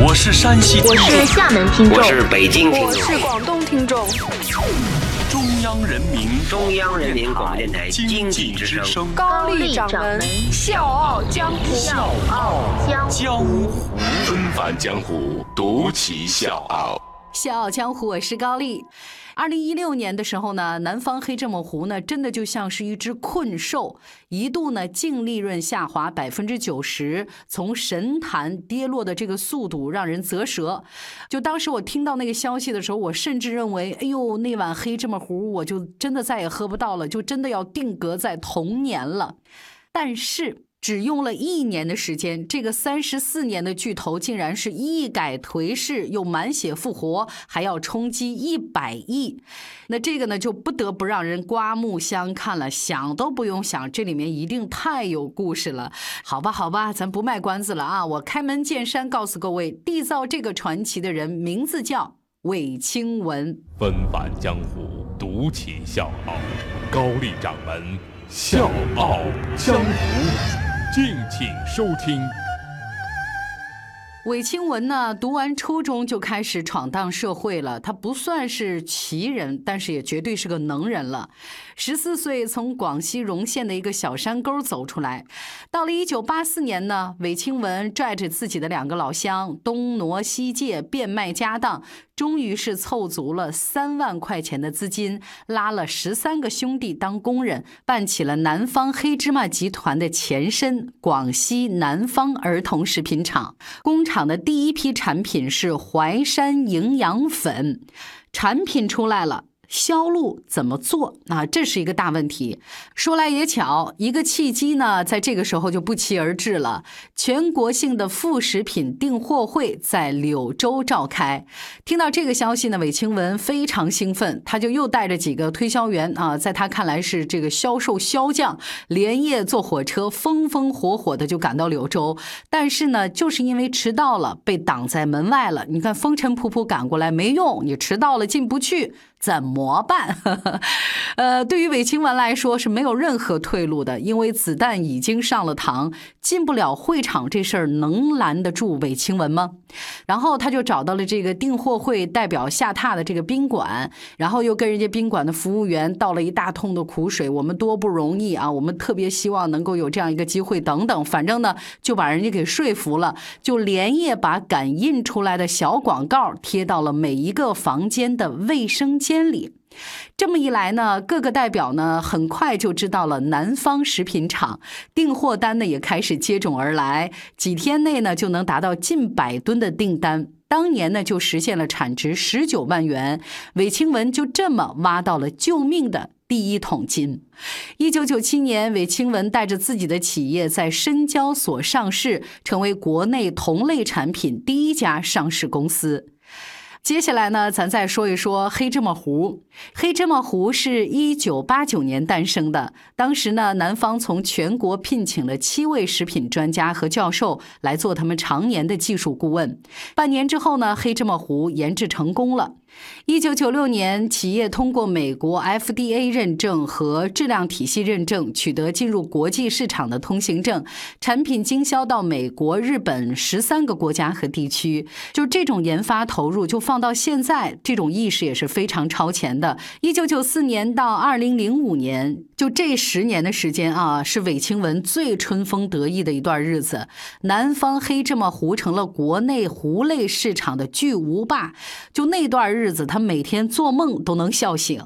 我是山西听我众，是厦门听众我，是北京听众，我是广东听众，中央人民中央人民广播电台经经济之济之声。声，高丽掌门笑傲江湖，笑傲江湖。江湖纷繁江湖，独骑笑傲。笑傲江湖，我是高丽。二零一六年的时候呢，南方黑芝麻糊呢，真的就像是一只困兽，一度呢净利润下滑百分之九十，从神坛跌落的这个速度让人啧舌。就当时我听到那个消息的时候，我甚至认为，哎呦，那碗黑芝麻糊，我就真的再也喝不到了，就真的要定格在童年了。但是只用了一年的时间，这个三十四年的巨头竟然是一改颓势，又满血复活，还要冲击一百亿。那这个呢，就不得不让人刮目相看了。想都不用想，这里面一定太有故事了。好吧，好吧，咱不卖关子了啊！我开门见山告诉各位，缔造这个传奇的人名字叫韦清文。纷返江湖，独起笑傲。高丽掌门笑傲江湖，敬请收听。韦清文呢，读完初中就开始闯荡社会了。他不算是奇人，但是也绝对是个能人了。十四岁从广西容县的一个小山沟走出来，到了一九八四年呢，韦清文拽着自己的两个老乡，东挪西借，变卖家当，终于是凑足了三万块钱的资金，拉了十三个兄弟当工人，办起了南方黑芝麻集团的前身——广西南方儿童食品厂。工厂的第一批产品是淮山营养粉，产品出来了。销路怎么做啊？这是一个大问题。说来也巧，一个契机呢，在这个时候就不期而至了。全国性的副食品订货会在柳州召开。听到这个消息呢，韦清文非常兴奋，他就又带着几个推销员啊，在他看来是这个销售销将，连夜坐火车，风风火火的就赶到柳州。但是呢，就是因为迟到了，被挡在门外了。你看，风尘仆仆赶过来没用，你迟到了进不去。怎么办？呃，对于韦清文来说是没有任何退路的，因为子弹已经上了膛，进不了会场这事儿能拦得住韦清文吗？然后他就找到了这个订货会代表下榻的这个宾馆，然后又跟人家宾馆的服务员道了一大通的苦水，我们多不容易啊，我们特别希望能够有这样一个机会，等等，反正呢就把人家给说服了，就连夜把赶印出来的小广告贴到了每一个房间的卫生间千里。这么一来呢，各个代表呢很快就知道了南方食品厂订货单呢也开始接踵而来，几天内呢就能达到近百吨的订单。当年呢就实现了产值十九万元，韦清文就这么挖到了救命的第一桶金。一九九七年，韦清文带着自己的企业在深交所上市，成为国内同类产品第一家上市公司。接下来呢，咱再说一说黑芝麻糊。黑芝麻糊是一九八九年诞生的，当时呢，南方从全国聘请了七位食品专家和教授来做他们常年的技术顾问。半年之后呢，黑芝麻糊研制成功了。一九九六年，企业通过美国 FDA 认证和质量体系认证，取得进入国际市场的通行证，产品经销到美国、日本十三个国家和地区。就这种研发投入，就放到现在，这种意识也是非常超前的。一九九四年到二零零五年，就这十年的时间啊，是韦清文最春风得意的一段日子。南方黑芝麻糊成了国内糊类市场的巨无霸。就那段日子，他每天做梦都能笑醒。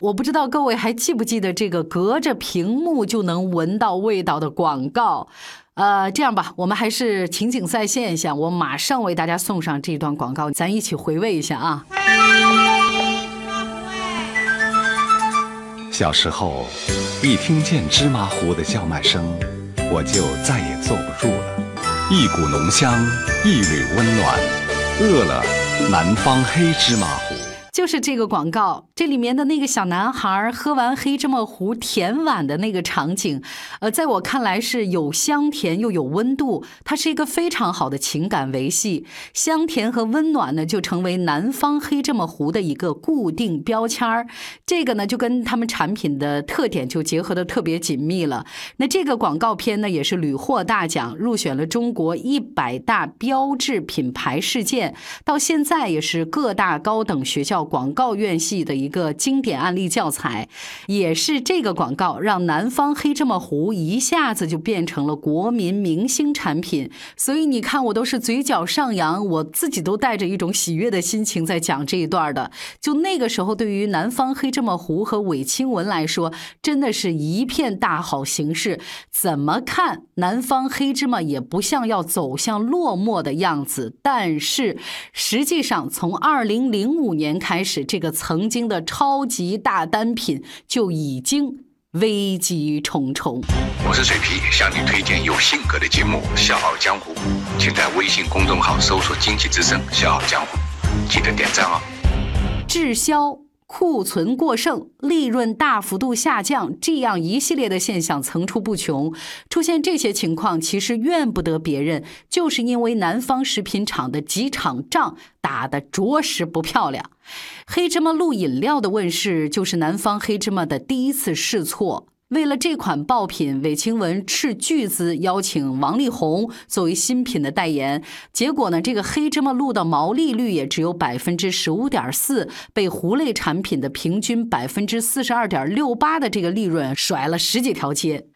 我不知道各位还记不记得这个隔着屏幕就能闻到味道的广告？呃，这样吧，我们还是情景再现一下，我马上为大家送上这段广告，咱一起回味一下啊。小时候，一听见芝麻糊的叫卖声，我就再也坐不住了。一股浓香，一缕温暖，饿了南方黑芝麻。就是这个广告，这里面的那个小男孩喝完黑芝麻糊甜碗的那个场景，呃，在我看来是有香甜又有温度，它是一个非常好的情感维系。香甜和温暖呢，就成为南方黑芝麻糊的一个固定标签儿。这个呢，就跟他们产品的特点就结合的特别紧密了。那这个广告片呢，也是屡获大奖，入选了中国一百大标志品牌事件，到现在也是各大高等学校。广告院系的一个经典案例教材，也是这个广告让南方黑芝麻糊一下子就变成了国民明星产品。所以你看，我都是嘴角上扬，我自己都带着一种喜悦的心情在讲这一段的。就那个时候，对于南方黑芝麻糊和韦清文来说，真的是一片大好形势。怎么看，南方黑芝麻也不像要走向落寞的样子。但是实际上，从二零零五年开，开始，这个曾经的超级大单品就已经危机重重。我是水皮，向你推荐有性格的节目《笑傲江湖》，请在微信公众号搜索“经济之声笑傲江湖”，记得点赞哦。滞销。库存过剩、利润大幅度下降，这样一系列的现象层出不穷。出现这些情况，其实怨不得别人，就是因为南方食品厂的几场仗打得着实不漂亮。黑芝麻露饮料的问世，就是南方黑芝麻的第一次试错。为了这款爆品，韦清文斥巨资邀请王力宏作为新品的代言，结果呢，这个黑芝麻露的毛利率也只有百分之十五点四，被糊类产品的平均百分之四十二点六八的这个利润甩了十几条街。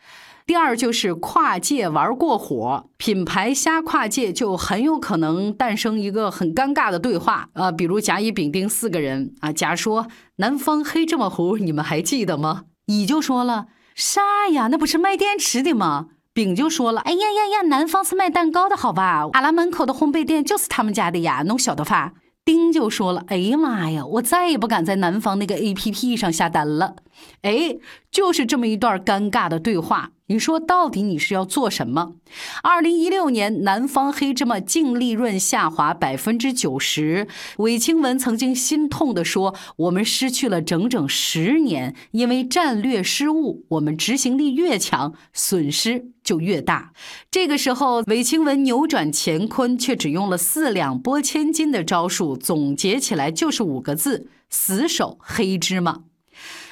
第二就是跨界玩过火，品牌瞎跨界就很有可能诞生一个很尴尬的对话啊，比如甲乙丙丁四个人啊，甲说南方黑芝麻糊你们还记得吗？乙就说了。啥呀？那不是卖电池的吗？丙就说了：“哎呀呀呀，南方是卖蛋糕的，好吧？阿拉门口的烘焙店就是他们家的呀，侬晓得吧？”丁就说了：“哎呀妈呀，我再也不敢在南方那个 A P P 上下单了。”哎，就是这么一段尴尬的对话。你说到底你是要做什么？二零一六年，南方黑芝麻净利润下滑百分之九十。韦清文曾经心痛地说：“我们失去了整整十年，因为战略失误。我们执行力越强，损失就越大。”这个时候，韦清文扭转乾坤，却只用了四两拨千斤的招数，总结起来就是五个字：死守黑芝麻。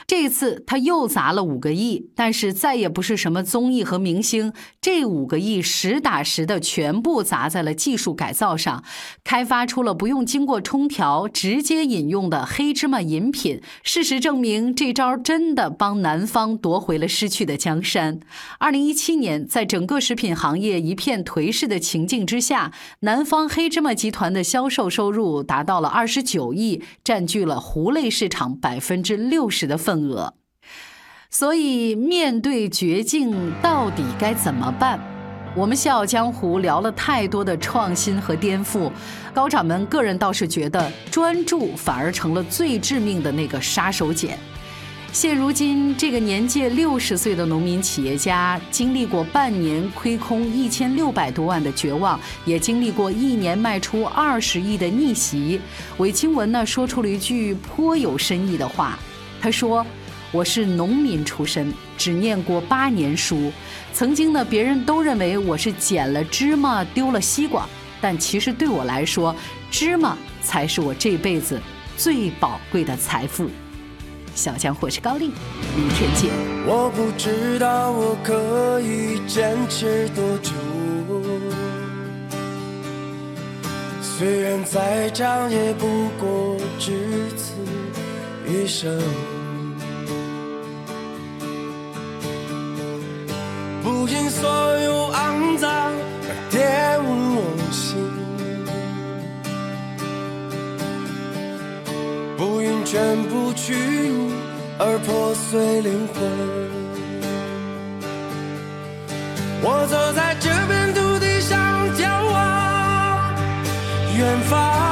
这次他又砸了五个亿，但是再也不是什么综艺和明星。这五个亿实打实的全部砸在了技术改造上，开发出了不用经过冲调直接饮用的黑芝麻饮品。事实证明，这招真的帮南方夺回了失去的江山。二零一七年，在整个食品行业一片颓势的情境之下，南方黑芝麻集团的销售收入达到了二十九亿，占据了糊类市场百分之六十的份。份额，所以面对绝境，到底该怎么办？我们笑傲江湖聊了太多的创新和颠覆，高掌门个人倒是觉得专注反而成了最致命的那个杀手锏。现如今，这个年届六十岁的农民企业家，经历过半年亏空一千六百多万的绝望，也经历过一年卖出二十亿的逆袭。韦清文呢，说出了一句颇有深意的话。他说：“我是农民出身，只念过八年书。曾经呢，别人都认为我是捡了芝麻丢了西瓜，但其实对我来说，芝麻才是我这辈子最宝贵的财富。”小江我是高丽，明天见。我不知道我可以坚持多久，虽然再长也不过只此一生。不因所有肮脏而玷污我心，不因全部屈辱而破碎灵魂。我走在这片土地上，眺望远方。